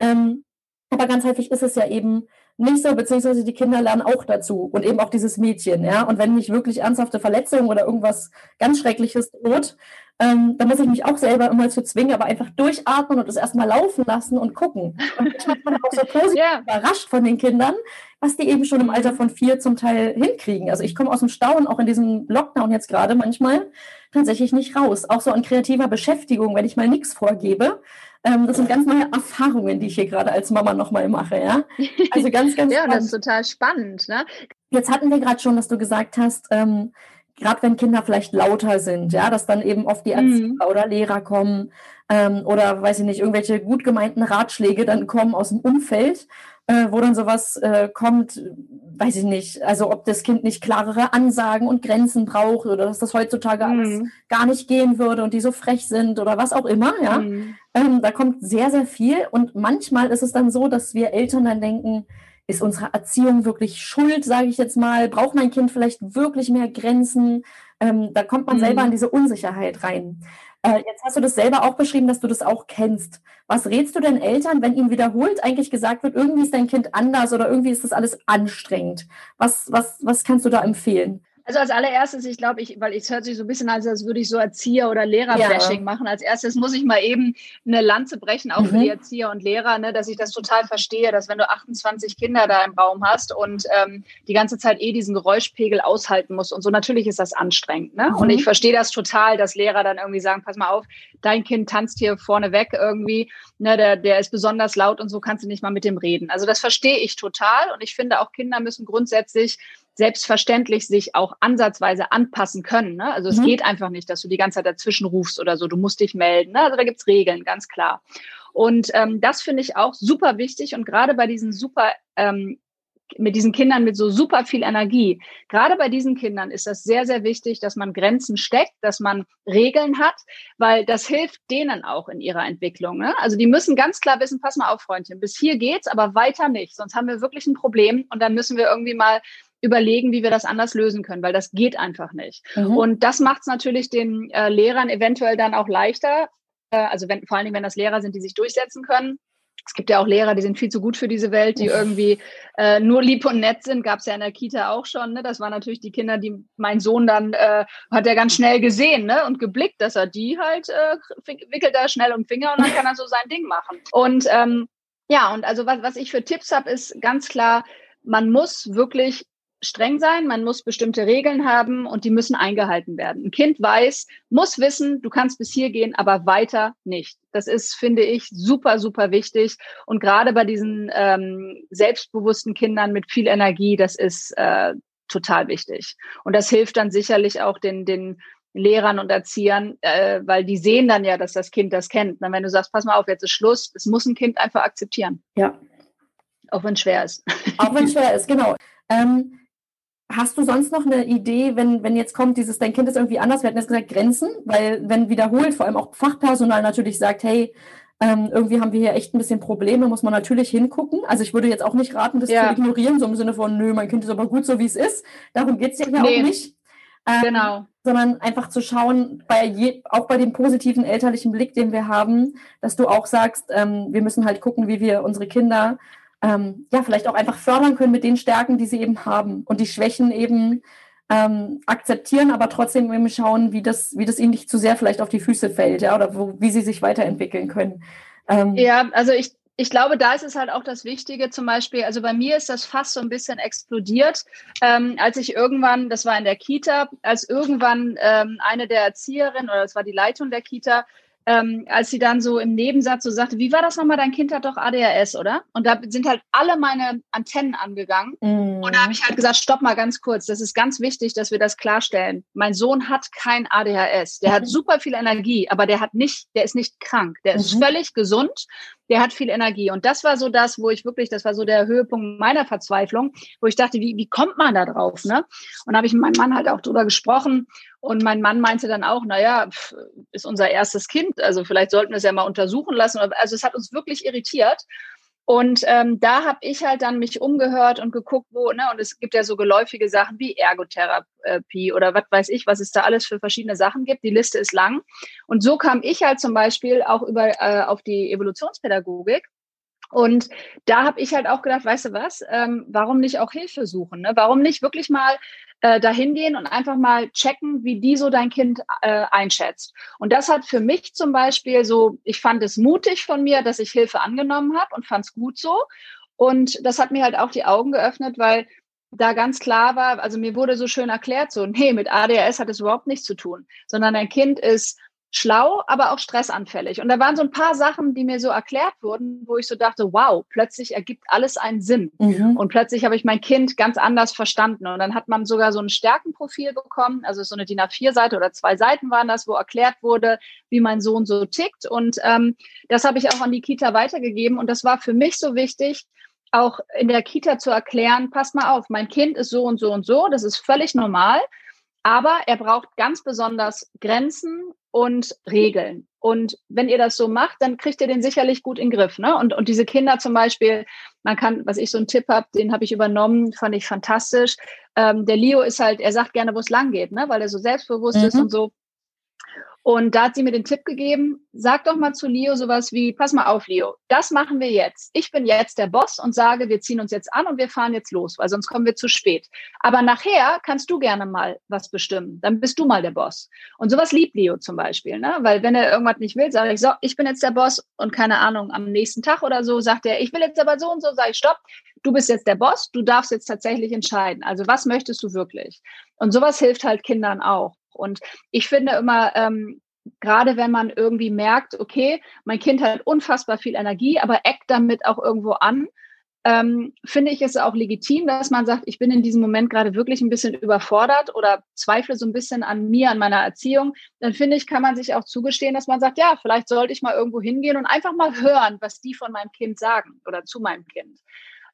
Ähm, aber ganz häufig ist es ja eben nicht so, beziehungsweise die Kinder lernen auch dazu und eben auch dieses Mädchen, ja. Und wenn nicht wirklich ernsthafte Verletzungen oder irgendwas ganz Schreckliches droht, ähm, da muss ich mich auch selber immer zu zwingen, aber einfach durchatmen und es erstmal laufen lassen und gucken. Und ich bin auch so positiv yeah. überrascht von den Kindern, was die eben schon im Alter von vier zum Teil hinkriegen. Also ich komme aus dem Staunen, auch in diesem Lockdown jetzt gerade manchmal, tatsächlich nicht raus. Auch so an kreativer Beschäftigung, wenn ich mal nichts vorgebe. Ähm, das sind ganz neue Erfahrungen, die ich hier gerade als Mama nochmal mache, ja. Also ganz, ganz Ja, spannend. das ist total spannend, ne? Jetzt hatten wir gerade schon, dass du gesagt hast, ähm, gerade wenn Kinder vielleicht lauter sind, ja, dass dann eben oft die Erzieher mhm. oder Lehrer kommen ähm, oder weiß ich nicht, irgendwelche gut gemeinten Ratschläge dann kommen aus dem Umfeld, äh, wo dann sowas äh, kommt, weiß ich nicht, also ob das Kind nicht klarere Ansagen und Grenzen braucht oder dass das heutzutage mhm. alles gar nicht gehen würde und die so frech sind oder was auch immer, ja. Mhm. Ähm, da kommt sehr, sehr viel und manchmal ist es dann so, dass wir Eltern dann denken, ist unsere Erziehung wirklich schuld, sage ich jetzt mal? Braucht mein Kind vielleicht wirklich mehr Grenzen? Ähm, da kommt man mhm. selber in diese Unsicherheit rein. Äh, jetzt hast du das selber auch beschrieben, dass du das auch kennst. Was rätst du denn Eltern, wenn ihnen wiederholt eigentlich gesagt wird, irgendwie ist dein Kind anders oder irgendwie ist das alles anstrengend? Was, was, was kannst du da empfehlen? Also als allererstes, ich glaube, ich, weil es hört sich so ein bisschen an, als würde ich so Erzieher- oder Lehrer-Bashing ja. machen. Als erstes muss ich mal eben eine Lanze brechen, auch mhm. für die Erzieher und Lehrer, ne, dass ich das total verstehe, dass wenn du 28 Kinder da im Raum hast und ähm, die ganze Zeit eh diesen Geräuschpegel aushalten musst und so, natürlich ist das anstrengend. Ne? Mhm. Und ich verstehe das total, dass Lehrer dann irgendwie sagen, pass mal auf, dein Kind tanzt hier vorne weg irgendwie, ne, der, der ist besonders laut und so kannst du nicht mal mit dem reden. Also das verstehe ich total und ich finde auch Kinder müssen grundsätzlich selbstverständlich sich auch ansatzweise anpassen können. Ne? Also es mhm. geht einfach nicht, dass du die ganze Zeit dazwischen rufst oder so. Du musst dich melden. Ne? Also da gibt's Regeln, ganz klar. Und ähm, das finde ich auch super wichtig. Und gerade bei diesen super, ähm, mit diesen Kindern mit so super viel Energie, gerade bei diesen Kindern ist das sehr, sehr wichtig, dass man Grenzen steckt, dass man Regeln hat, weil das hilft denen auch in ihrer Entwicklung. Ne? Also die müssen ganz klar wissen, pass mal auf, Freundchen, bis hier geht's, aber weiter nicht. Sonst haben wir wirklich ein Problem und dann müssen wir irgendwie mal überlegen, wie wir das anders lösen können, weil das geht einfach nicht. Mhm. Und das macht es natürlich den äh, Lehrern eventuell dann auch leichter, äh, also wenn, vor allen Dingen, wenn das Lehrer sind, die sich durchsetzen können. Es gibt ja auch Lehrer, die sind viel zu gut für diese Welt, die irgendwie äh, nur lieb und nett sind. Gab es ja in der Kita auch schon. Ne? Das waren natürlich die Kinder, die mein Sohn dann äh, hat er ganz schnell gesehen ne? und geblickt, dass er die halt äh, wickelt er schnell um Finger und dann kann er so sein Ding machen. Und ähm, ja, und also was, was ich für Tipps habe, ist ganz klar, man muss wirklich streng sein, man muss bestimmte Regeln haben und die müssen eingehalten werden. Ein Kind weiß, muss wissen, du kannst bis hier gehen, aber weiter nicht. Das ist, finde ich, super, super wichtig. Und gerade bei diesen ähm, selbstbewussten Kindern mit viel Energie, das ist äh, total wichtig. Und das hilft dann sicherlich auch den, den Lehrern und Erziehern, äh, weil die sehen dann ja, dass das Kind das kennt. Und wenn du sagst, pass mal auf, jetzt ist Schluss, das muss ein Kind einfach akzeptieren. Ja. Auch wenn es schwer ist. Auch wenn es schwer ist, genau. Ähm, Hast du sonst noch eine Idee, wenn, wenn jetzt kommt, dieses, dein Kind ist irgendwie anders, wir hatten jetzt gesagt, Grenzen, weil wenn wiederholt, vor allem auch Fachpersonal natürlich sagt, hey, ähm, irgendwie haben wir hier echt ein bisschen Probleme, muss man natürlich hingucken. Also ich würde jetzt auch nicht raten, das ja. zu ignorieren, so im Sinne von, nö, mein Kind ist aber gut so, wie es ist. Darum geht es ja nee. auch nicht. Ähm, genau. Sondern einfach zu schauen, bei je, auch bei dem positiven elterlichen Blick, den wir haben, dass du auch sagst, ähm, wir müssen halt gucken, wie wir unsere Kinder ähm, ja, vielleicht auch einfach fördern können mit den Stärken, die sie eben haben und die Schwächen eben ähm, akzeptieren, aber trotzdem eben schauen, wie das, wie das ihnen nicht zu sehr vielleicht auf die Füße fällt, ja, oder wo, wie sie sich weiterentwickeln können. Ähm, ja, also ich, ich glaube, da ist es halt auch das Wichtige, zum Beispiel, also bei mir ist das fast so ein bisschen explodiert, ähm, als ich irgendwann, das war in der Kita, als irgendwann ähm, eine der Erzieherinnen oder das war die Leitung der Kita, ähm, als sie dann so im Nebensatz so sagte, wie war das nochmal, dein Kind hat doch ADHS, oder? Und da sind halt alle meine Antennen angegangen. Mm. Und da habe ich halt gesagt, stopp mal ganz kurz, das ist ganz wichtig, dass wir das klarstellen. Mein Sohn hat kein ADHS. Der mhm. hat super viel Energie, aber der hat nicht, der ist nicht krank. Der ist mhm. völlig gesund der hat viel Energie. Und das war so das, wo ich wirklich, das war so der Höhepunkt meiner Verzweiflung, wo ich dachte, wie, wie kommt man da drauf? Ne? Und habe ich mit meinem Mann halt auch drüber gesprochen. Und mein Mann meinte dann auch, naja, ist unser erstes Kind, also vielleicht sollten wir es ja mal untersuchen lassen. Also es hat uns wirklich irritiert. Und ähm, da habe ich halt dann mich umgehört und geguckt, wo, ne, und es gibt ja so geläufige Sachen wie Ergotherapie oder was weiß ich, was es da alles für verschiedene Sachen gibt. Die Liste ist lang. Und so kam ich halt zum Beispiel auch über äh, auf die Evolutionspädagogik und da habe ich halt auch gedacht, weißt du was, ähm, warum nicht auch Hilfe suchen? Ne? Warum nicht wirklich mal äh, dahin gehen und einfach mal checken, wie die so dein Kind äh, einschätzt? Und das hat für mich zum Beispiel so, ich fand es mutig von mir, dass ich Hilfe angenommen habe und fand es gut so. Und das hat mir halt auch die Augen geöffnet, weil da ganz klar war, also mir wurde so schön erklärt, so, nee, mit ADHS hat es überhaupt nichts zu tun, sondern dein Kind ist schlau, aber auch stressanfällig. Und da waren so ein paar Sachen, die mir so erklärt wurden, wo ich so dachte, wow, plötzlich ergibt alles einen Sinn. Mhm. Und plötzlich habe ich mein Kind ganz anders verstanden. Und dann hat man sogar so ein Stärkenprofil bekommen, also so eine DIN A4-Seite oder zwei Seiten waren das, wo erklärt wurde, wie mein Sohn so tickt. Und ähm, das habe ich auch an die Kita weitergegeben. Und das war für mich so wichtig, auch in der Kita zu erklären, passt mal auf, mein Kind ist so und so und so, das ist völlig normal. Aber er braucht ganz besonders Grenzen und Regeln. Und wenn ihr das so macht, dann kriegt ihr den sicherlich gut in den Griff. Ne? Und, und diese Kinder zum Beispiel, man kann, was ich so einen Tipp habe, den habe ich übernommen, fand ich fantastisch. Ähm, der Leo ist halt, er sagt gerne, wo es lang geht, ne? weil er so selbstbewusst mhm. ist und so. Und da hat sie mir den Tipp gegeben, sag doch mal zu Leo sowas wie, pass mal auf, Leo, das machen wir jetzt. Ich bin jetzt der Boss und sage, wir ziehen uns jetzt an und wir fahren jetzt los, weil sonst kommen wir zu spät. Aber nachher kannst du gerne mal was bestimmen. Dann bist du mal der Boss. Und sowas liebt Leo zum Beispiel, ne? Weil wenn er irgendwas nicht will, sage ich, so, ich bin jetzt der Boss und keine Ahnung, am nächsten Tag oder so sagt er, ich will jetzt aber so und so, sage ich, stopp, du bist jetzt der Boss, du darfst jetzt tatsächlich entscheiden. Also was möchtest du wirklich? Und sowas hilft halt Kindern auch. Und ich finde immer, ähm, gerade wenn man irgendwie merkt, okay, mein Kind hat unfassbar viel Energie, aber eckt damit auch irgendwo an, ähm, finde ich es auch legitim, dass man sagt, ich bin in diesem Moment gerade wirklich ein bisschen überfordert oder zweifle so ein bisschen an mir, an meiner Erziehung, dann finde ich, kann man sich auch zugestehen, dass man sagt, ja, vielleicht sollte ich mal irgendwo hingehen und einfach mal hören, was die von meinem Kind sagen oder zu meinem Kind.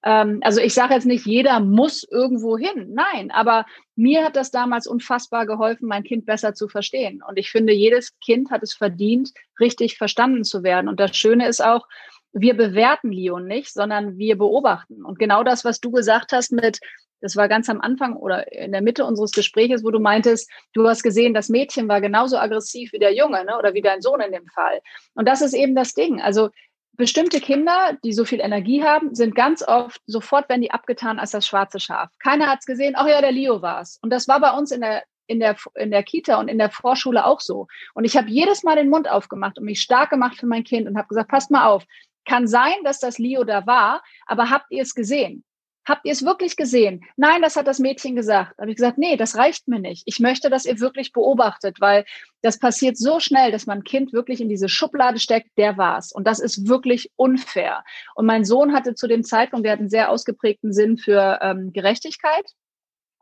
Ähm, also ich sage jetzt nicht, jeder muss irgendwo hin. Nein, aber mir hat das damals unfassbar geholfen, mein Kind besser zu verstehen. Und ich finde, jedes Kind hat es verdient, richtig verstanden zu werden. Und das Schöne ist auch, wir bewerten Leon nicht, sondern wir beobachten. Und genau das, was du gesagt hast mit, das war ganz am Anfang oder in der Mitte unseres Gespräches, wo du meintest, du hast gesehen, das Mädchen war genauso aggressiv wie der Junge, ne? oder wie dein Sohn in dem Fall. Und das ist eben das Ding. Also bestimmte Kinder, die so viel Energie haben, sind ganz oft, sofort werden die abgetan als das schwarze Schaf. Keiner hat es gesehen, ach ja, der Leo war es. Und das war bei uns in der, in, der, in der Kita und in der Vorschule auch so. Und ich habe jedes Mal den Mund aufgemacht und mich stark gemacht für mein Kind und habe gesagt, passt mal auf, kann sein, dass das Leo da war, aber habt ihr es gesehen? Habt ihr es wirklich gesehen? Nein, das hat das Mädchen gesagt. Da habe ich gesagt, nee, das reicht mir nicht. Ich möchte, dass ihr wirklich beobachtet, weil das passiert so schnell, dass man ein Kind wirklich in diese Schublade steckt, der war's. Und das ist wirklich unfair. Und mein Sohn hatte zu dem Zeitpunkt, der hat einen sehr ausgeprägten Sinn für ähm, Gerechtigkeit.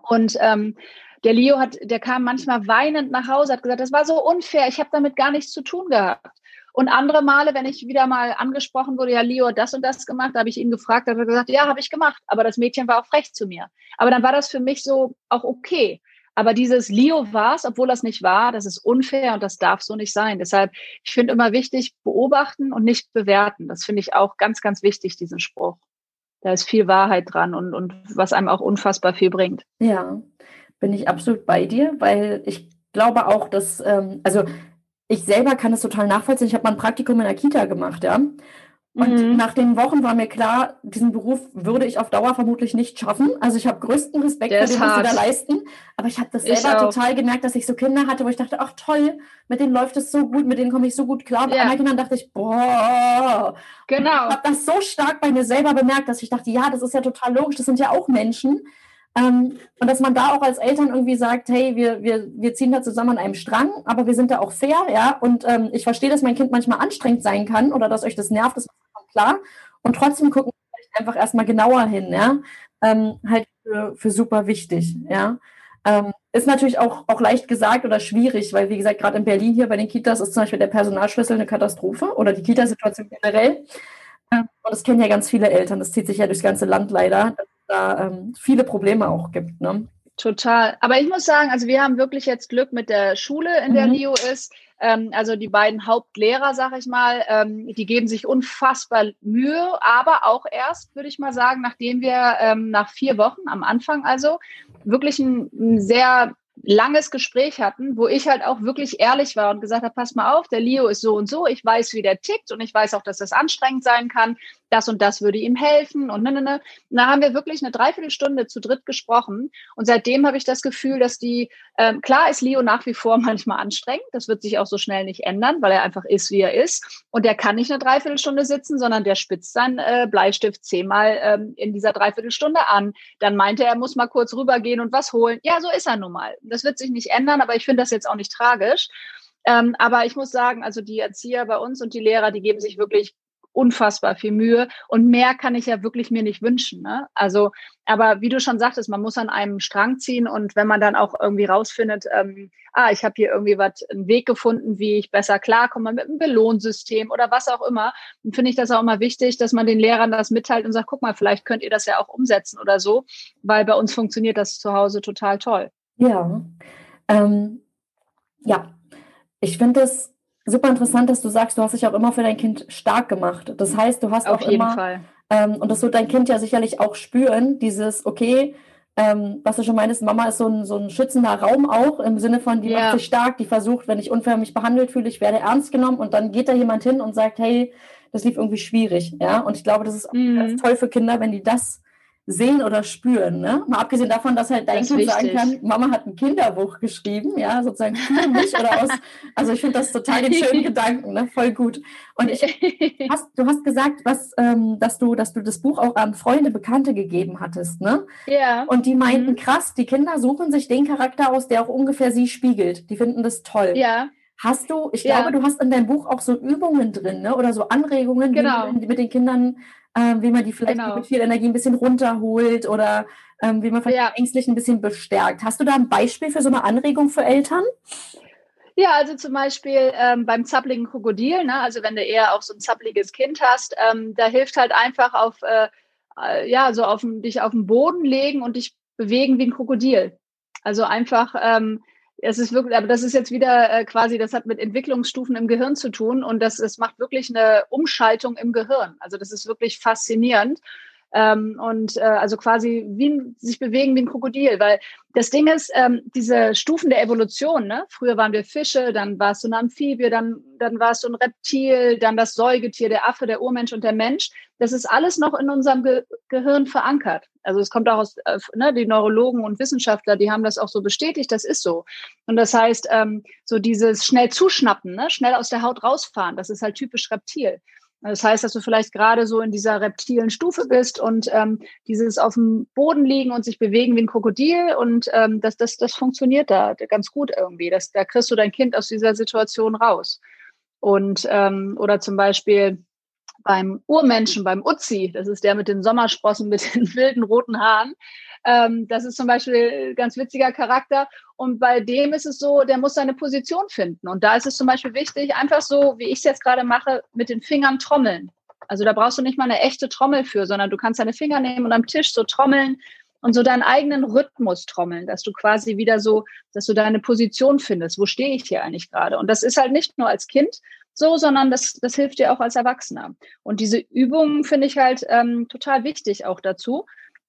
Und ähm, der Leo hat, der kam manchmal weinend nach Hause, hat gesagt, das war so unfair, ich habe damit gar nichts zu tun gehabt. Und andere Male, wenn ich wieder mal angesprochen wurde, ja, Leo hat das und das gemacht, habe ich ihn gefragt, hat er gesagt, ja, habe ich gemacht. Aber das Mädchen war auch frech zu mir. Aber dann war das für mich so auch okay. Aber dieses Leo war es, obwohl das nicht war, das ist unfair und das darf so nicht sein. Deshalb, ich finde immer wichtig, beobachten und nicht bewerten. Das finde ich auch ganz, ganz wichtig, diesen Spruch. Da ist viel Wahrheit dran und, und was einem auch unfassbar viel bringt. Ja, bin ich absolut bei dir, weil ich glaube auch, dass, ähm, also ich selber kann es total nachvollziehen. Ich habe mal ein Praktikum in der Kita gemacht, ja. Und mhm. nach den Wochen war mir klar, diesen Beruf würde ich auf Dauer vermutlich nicht schaffen. Also ich habe größten Respekt Der für den, was sie da leisten. Aber ich habe das selber total gemerkt, dass ich so Kinder hatte, wo ich dachte, ach toll, mit denen läuft es so gut, mit denen komme ich so gut klar. Bei ja. anderen Kindern dachte ich, boah. Genau. Ich habe das so stark bei mir selber bemerkt, dass ich dachte, ja, das ist ja total logisch, das sind ja auch Menschen. Ähm, und dass man da auch als Eltern irgendwie sagt, hey, wir, wir, wir ziehen da zusammen an einem Strang, aber wir sind da auch fair, ja. Und ähm, ich verstehe, dass mein Kind manchmal anstrengend sein kann oder dass euch das nervt, das ist klar. Und trotzdem gucken wir vielleicht einfach erstmal genauer hin, ja. Ähm, halt für, für super wichtig, ja. Ähm, ist natürlich auch, auch leicht gesagt oder schwierig, weil, wie gesagt, gerade in Berlin hier bei den Kitas ist zum Beispiel der Personalschlüssel eine Katastrophe oder die Kitasituation generell. Ähm, und das kennen ja ganz viele Eltern, das zieht sich ja durchs ganze Land leider, dass da ähm, viele Probleme auch gibt. Ne? Total. Aber ich muss sagen, also wir haben wirklich jetzt Glück mit der Schule, in der mhm. Leo ist. Ähm, also die beiden Hauptlehrer, sag ich mal, ähm, die geben sich unfassbar Mühe, aber auch erst, würde ich mal sagen, nachdem wir ähm, nach vier Wochen am Anfang also wirklich ein, ein sehr langes Gespräch hatten, wo ich halt auch wirklich ehrlich war und gesagt habe, pass mal auf, der Leo ist so und so, ich weiß, wie der tickt und ich weiß auch, dass das anstrengend sein kann das und das würde ihm helfen und ne, ne, ne. Da haben wir wirklich eine Dreiviertelstunde zu dritt gesprochen und seitdem habe ich das Gefühl, dass die, ähm, klar ist Leo nach wie vor manchmal anstrengend, das wird sich auch so schnell nicht ändern, weil er einfach ist, wie er ist und der kann nicht eine Dreiviertelstunde sitzen, sondern der spitzt seinen äh, Bleistift zehnmal ähm, in dieser Dreiviertelstunde an. Dann meinte er, er muss mal kurz rübergehen und was holen. Ja, so ist er nun mal. Das wird sich nicht ändern, aber ich finde das jetzt auch nicht tragisch. Ähm, aber ich muss sagen, also die Erzieher bei uns und die Lehrer, die geben sich wirklich unfassbar viel Mühe und mehr kann ich ja wirklich mir nicht wünschen. Ne? Also, aber wie du schon sagtest, man muss an einem Strang ziehen und wenn man dann auch irgendwie rausfindet, ähm, ah, ich habe hier irgendwie was, einen Weg gefunden, wie ich besser klarkomme mit einem Belohnsystem oder was auch immer, dann finde ich das auch immer wichtig, dass man den Lehrern das mitteilt und sagt, guck mal, vielleicht könnt ihr das ja auch umsetzen oder so, weil bei uns funktioniert das zu Hause total toll. Ja, ähm, ja, ich finde es super interessant, dass du sagst, du hast dich auch immer für dein Kind stark gemacht. Das heißt, du hast Auf auch jeden immer, Fall. Ähm, und das wird dein Kind ja sicherlich auch spüren, dieses, okay, ähm, was du schon meinst, Mama ist so ein, so ein schützender Raum auch, im Sinne von, die ja. macht sich stark, die versucht, wenn ich unfair mich behandelt fühle, ich werde ernst genommen und dann geht da jemand hin und sagt, hey, das lief irgendwie schwierig, ja, und ich glaube, das ist mhm. toll für Kinder, wenn die das sehen oder spüren. Ne? Mal abgesehen davon, dass halt dein Kind sagen kann, Mama hat ein Kinderbuch geschrieben, ja, sozusagen für mich oder aus. Also ich finde das total den schönen Gedanken, ne? voll gut. Und ich, hast, du hast gesagt, was, ähm, dass du, dass du das Buch auch an Freunde, Bekannte gegeben hattest, ne? Ja. Und die meinten, mhm. krass, die Kinder suchen sich den Charakter aus, der auch ungefähr sie spiegelt. Die finden das toll. Ja. Hast du, ich ja. glaube, du hast in deinem Buch auch so Übungen drin, ne? Oder so Anregungen, genau. die mit den Kindern ähm, wie man die vielleicht genau. mit viel Energie ein bisschen runterholt oder ähm, wie man vielleicht ja. ängstlich ein bisschen bestärkt. Hast du da ein Beispiel für so eine Anregung für Eltern? Ja, also zum Beispiel ähm, beim zappligen Krokodil, ne? also wenn du eher auch so ein zappliges Kind hast, ähm, da hilft halt einfach auf, äh, äh, ja, so auf dich auf den Boden legen und dich bewegen wie ein Krokodil. Also einfach ähm, es ist wirklich, aber das ist jetzt wieder äh, quasi, das hat mit Entwicklungsstufen im Gehirn zu tun und das, das macht wirklich eine Umschaltung im Gehirn. Also das ist wirklich faszinierend. Ähm, und äh, also quasi wie sich bewegen wie ein Krokodil, weil das Ding ist, ähm, diese Stufen der Evolution, ne? früher waren wir Fische, dann warst du eine Amphibie, dann, dann warst du ein Reptil, dann das Säugetier, der Affe, der Urmensch und der Mensch. Das ist alles noch in unserem Ge Gehirn verankert. Also es kommt auch aus, äh, ne, die Neurologen und Wissenschaftler, die haben das auch so bestätigt, das ist so. Und das heißt, ähm, so dieses schnell zuschnappen, ne? schnell aus der Haut rausfahren, das ist halt typisch Reptil. Das heißt, dass du vielleicht gerade so in dieser reptilen Stufe bist und ähm, dieses auf dem Boden liegen und sich bewegen wie ein Krokodil und ähm, das, das, das funktioniert da ganz gut irgendwie. Das, da kriegst du dein Kind aus dieser Situation raus. Und ähm, oder zum Beispiel beim Urmenschen, beim Uzi, das ist der mit den Sommersprossen, mit den wilden roten Haaren, ähm, das ist zum Beispiel ein ganz witziger Charakter. Und bei dem ist es so, der muss seine Position finden. Und da ist es zum Beispiel wichtig, einfach so, wie ich es jetzt gerade mache, mit den Fingern trommeln. Also da brauchst du nicht mal eine echte Trommel für, sondern du kannst deine Finger nehmen und am Tisch so trommeln und so deinen eigenen Rhythmus trommeln, dass du quasi wieder so, dass du deine Position findest. Wo stehe ich hier eigentlich gerade? Und das ist halt nicht nur als Kind so, sondern das, das hilft dir auch als Erwachsener. Und diese Übungen finde ich halt ähm, total wichtig auch dazu,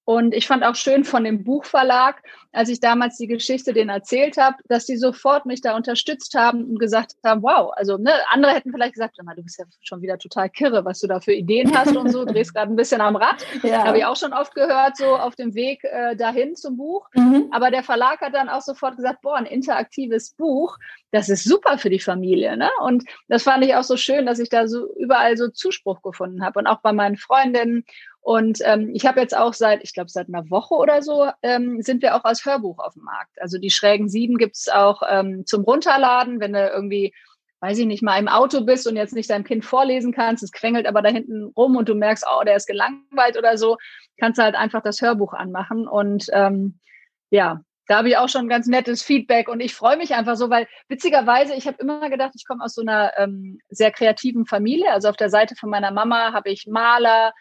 und ich fand auch schön von dem Buchverlag, als ich damals die Geschichte denen erzählt habe, dass die sofort mich da unterstützt haben und gesagt haben, wow, also ne, andere hätten vielleicht gesagt, du bist ja schon wieder total kirre, was du da für Ideen hast und so, drehst gerade ein bisschen am Rad. Ja. Habe ich auch schon oft gehört, so auf dem Weg äh, dahin zum Buch. Mhm. Aber der Verlag hat dann auch sofort gesagt, boah, ein interaktives Buch, das ist super für die Familie. Ne? Und das fand ich auch so schön, dass ich da so überall so Zuspruch gefunden habe und auch bei meinen Freundinnen und ähm, ich habe jetzt auch seit, ich glaube, seit einer Woche oder so, ähm, sind wir auch als Hörbuch auf dem Markt. Also die Schrägen Sieben gibt's auch ähm, zum Runterladen, wenn du irgendwie, weiß ich nicht, mal im Auto bist und jetzt nicht deinem Kind vorlesen kannst, es quengelt aber da hinten rum und du merkst, oh, der ist gelangweilt oder so, kannst du halt einfach das Hörbuch anmachen. Und ähm, ja, da habe ich auch schon ganz nettes Feedback und ich freue mich einfach so, weil witzigerweise, ich habe immer gedacht, ich komme aus so einer ähm, sehr kreativen Familie. Also auf der Seite von meiner Mama habe ich Maler,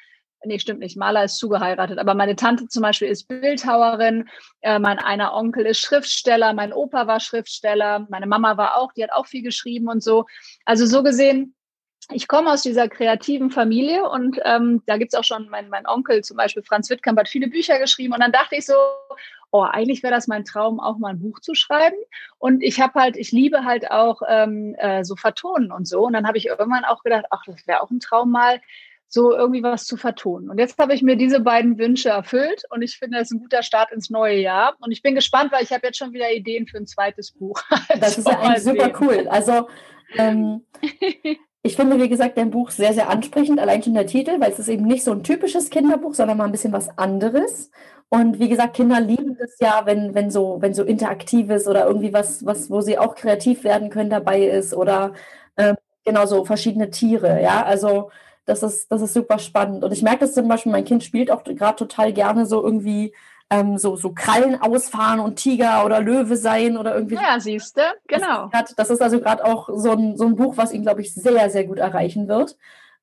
nee, stimmt nicht, Maler ist zugeheiratet, aber meine Tante zum Beispiel ist Bildhauerin, äh, mein einer Onkel ist Schriftsteller, mein Opa war Schriftsteller, meine Mama war auch, die hat auch viel geschrieben und so. Also so gesehen, ich komme aus dieser kreativen Familie und ähm, da gibt's auch schon, mein, mein Onkel zum Beispiel, Franz Wittkamp, hat viele Bücher geschrieben und dann dachte ich so, oh, eigentlich wäre das mein Traum, auch mal ein Buch zu schreiben. Und ich habe halt, ich liebe halt auch ähm, äh, so Vertonen und so. Und dann habe ich irgendwann auch gedacht, ach, das wäre auch ein Traum mal, so irgendwie was zu vertonen. Und jetzt habe ich mir diese beiden Wünsche erfüllt und ich finde, das ist ein guter Start ins neue Jahr. Und ich bin gespannt, weil ich habe jetzt schon wieder Ideen für ein zweites Buch. Das ist ja eigentlich super cool. Also ähm, ich finde, wie gesagt, dein Buch sehr, sehr ansprechend, allein schon der Titel, weil es ist eben nicht so ein typisches Kinderbuch, sondern mal ein bisschen was anderes. Und wie gesagt, Kinder lieben das ja, wenn, wenn so, wenn so interaktives oder irgendwie was, was, wo sie auch kreativ werden können, dabei ist oder ähm, genau so verschiedene Tiere, ja. Also das ist, das ist super spannend. Und ich merke das zum Beispiel, mein Kind spielt auch gerade total gerne so irgendwie ähm, so, so Krallen ausfahren und Tiger oder Löwe sein oder irgendwie. Ja, siehst du, genau. Das, das ist also gerade auch so ein, so ein Buch, was ihn, glaube ich, sehr, sehr gut erreichen wird.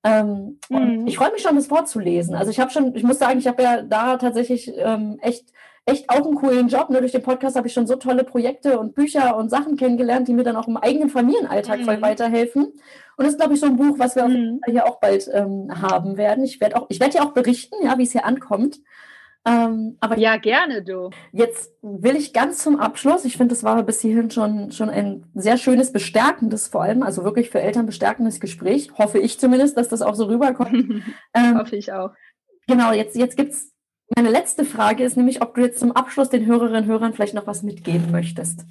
Ähm, mhm. Und ich freue mich schon, das vorzulesen. Also ich habe schon, ich muss sagen, ich habe ja da tatsächlich ähm, echt, echt auch einen coolen Job. Nur durch den Podcast habe ich schon so tolle Projekte und Bücher und Sachen kennengelernt, die mir dann auch im eigenen Familienalltag mhm. voll weiterhelfen. Und das ist, glaube ich, so ein Buch, was wir mhm. hier auch bald ähm, haben werden. Ich werde auch, ich werde ja auch berichten, ja, wie es hier ankommt. Ähm, aber ja, gerne du. Jetzt will ich ganz zum Abschluss, ich finde, das war bis hierhin schon, schon ein sehr schönes, bestärkendes vor allem, also wirklich für Eltern bestärkendes Gespräch. Hoffe ich zumindest, dass das auch so rüberkommt. ähm, Hoffe ich auch. Genau, jetzt, jetzt gibt es, meine letzte Frage ist nämlich, ob du jetzt zum Abschluss den Hörerinnen und Hörern vielleicht noch was mitgeben möchtest.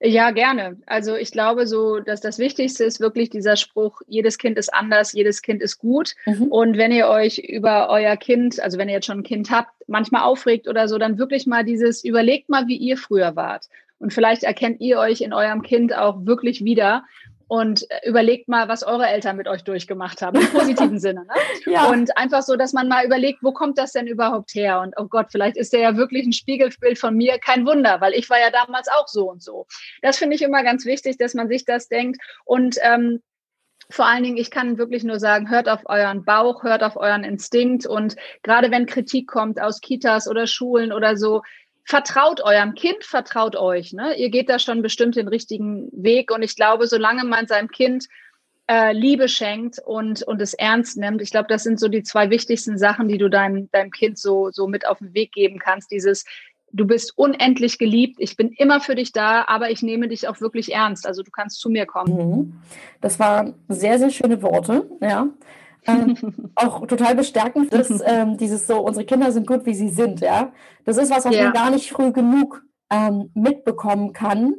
Ja, gerne. Also ich glaube so, dass das Wichtigste ist wirklich dieser Spruch, jedes Kind ist anders, jedes Kind ist gut. Mhm. Und wenn ihr euch über euer Kind, also wenn ihr jetzt schon ein Kind habt, manchmal aufregt oder so, dann wirklich mal dieses, überlegt mal, wie ihr früher wart. Und vielleicht erkennt ihr euch in eurem Kind auch wirklich wieder und äh, überlegt mal, was eure Eltern mit euch durchgemacht haben, im positiven Sinne. Ne? Ja. Und einfach so, dass man mal überlegt, wo kommt das denn überhaupt her? Und oh Gott, vielleicht ist der ja wirklich ein Spiegelbild von mir. Kein Wunder, weil ich war ja damals auch so und so. Das finde ich immer ganz wichtig, dass man sich das denkt. Und ähm, vor allen Dingen, ich kann wirklich nur sagen, hört auf euren Bauch, hört auf euren Instinkt und gerade wenn Kritik kommt aus Kitas oder Schulen oder so, vertraut eurem Kind, vertraut euch. Ne? Ihr geht da schon bestimmt den richtigen Weg. Und ich glaube, solange man seinem Kind äh, Liebe schenkt und, und es ernst nimmt, ich glaube, das sind so die zwei wichtigsten Sachen, die du deinem, deinem Kind so, so mit auf den Weg geben kannst. Dieses, du bist unendlich geliebt, ich bin immer für dich da, aber ich nehme dich auch wirklich ernst. Also du kannst zu mir kommen. Mhm. Das waren sehr, sehr schöne Worte, ja ähm, auch total bestärkend, dass ähm, dieses so, unsere Kinder sind gut, wie sie sind, ja. Das ist was, was ja. man gar nicht früh genug ähm, mitbekommen kann.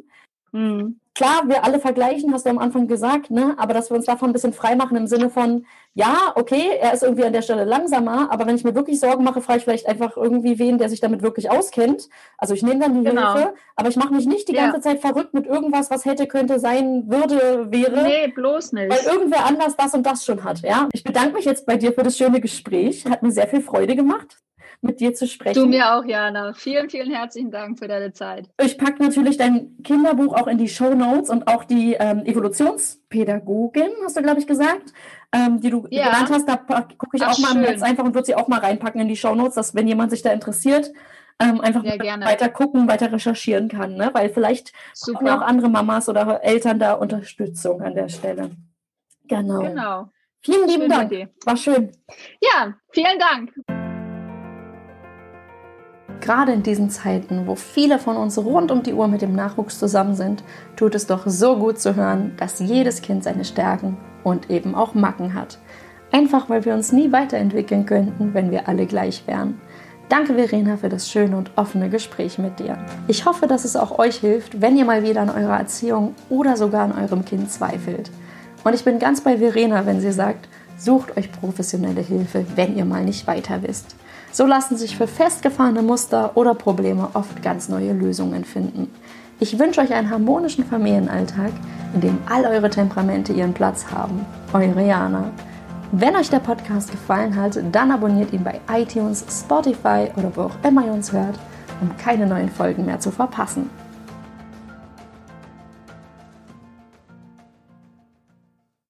Mhm klar, wir alle vergleichen, hast du am Anfang gesagt, ne? aber dass wir uns davon ein bisschen frei machen im Sinne von, ja, okay, er ist irgendwie an der Stelle langsamer, aber wenn ich mir wirklich Sorgen mache, frage ich vielleicht einfach irgendwie wen, der sich damit wirklich auskennt. Also ich nehme dann die genau. Hilfe, aber ich mache mich nicht die ja. ganze Zeit verrückt mit irgendwas, was hätte, könnte, sein, würde, wäre. Nee, bloß nicht. Weil irgendwer anders das und das schon hat, ja. Ich bedanke mich jetzt bei dir für das schöne Gespräch. Hat mir sehr viel Freude gemacht mit dir zu sprechen. Du mir auch, Jana. Vielen, vielen herzlichen Dank für deine Zeit. Ich packe natürlich dein Kinderbuch auch in die Show Notes und auch die ähm, Evolutionspädagogin, hast du, glaube ich, gesagt, ähm, die du ja. genannt hast. Da gucke ich Ach, auch mal schön. Netz einfach und würde sie auch mal reinpacken in die Show Notes, dass wenn jemand sich da interessiert, ähm, einfach weiter gucken, weiter recherchieren kann, ne? weil vielleicht brauchen auch andere Mamas oder Eltern da Unterstützung an der Stelle. Genau. Genau. Vielen lieben Schöne Dank. War schön. Ja, vielen Dank. Gerade in diesen Zeiten, wo viele von uns rund um die Uhr mit dem Nachwuchs zusammen sind, tut es doch so gut zu hören, dass jedes Kind seine Stärken und eben auch Macken hat. Einfach weil wir uns nie weiterentwickeln könnten, wenn wir alle gleich wären. Danke Verena für das schöne und offene Gespräch mit dir. Ich hoffe, dass es auch euch hilft, wenn ihr mal wieder an eurer Erziehung oder sogar an eurem Kind zweifelt. Und ich bin ganz bei Verena, wenn sie sagt, sucht euch professionelle Hilfe, wenn ihr mal nicht weiter wisst. So lassen sich für festgefahrene Muster oder Probleme oft ganz neue Lösungen finden. Ich wünsche euch einen harmonischen Familienalltag, in dem all eure Temperamente ihren Platz haben. Eure Jana. Wenn euch der Podcast gefallen hat, dann abonniert ihn bei iTunes, Spotify oder wo auch immer ihr uns hört, um keine neuen Folgen mehr zu verpassen.